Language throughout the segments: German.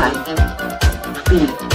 Time. Speed.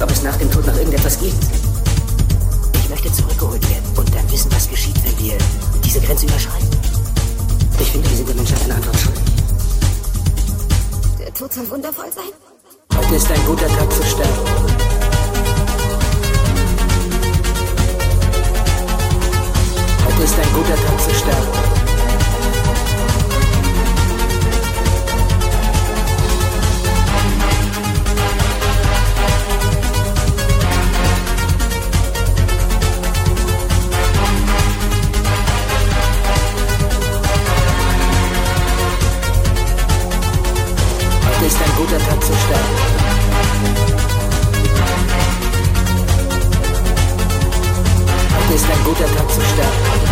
Ob es nach dem Tod noch irgendetwas gibt? Ich möchte zurückgeholt werden und dann wissen, was geschieht, wenn wir diese Grenze überschreiten. Ich finde, wir sind der Menschheit eine Antwort schuldig. Der Tod soll wundervoll sein. Heute ist ein guter Tag zu sterben. Heute ist ein guter Tag zu sterben. Guter Tag zu sterben. Heute ist ein guter Tag zu sterben.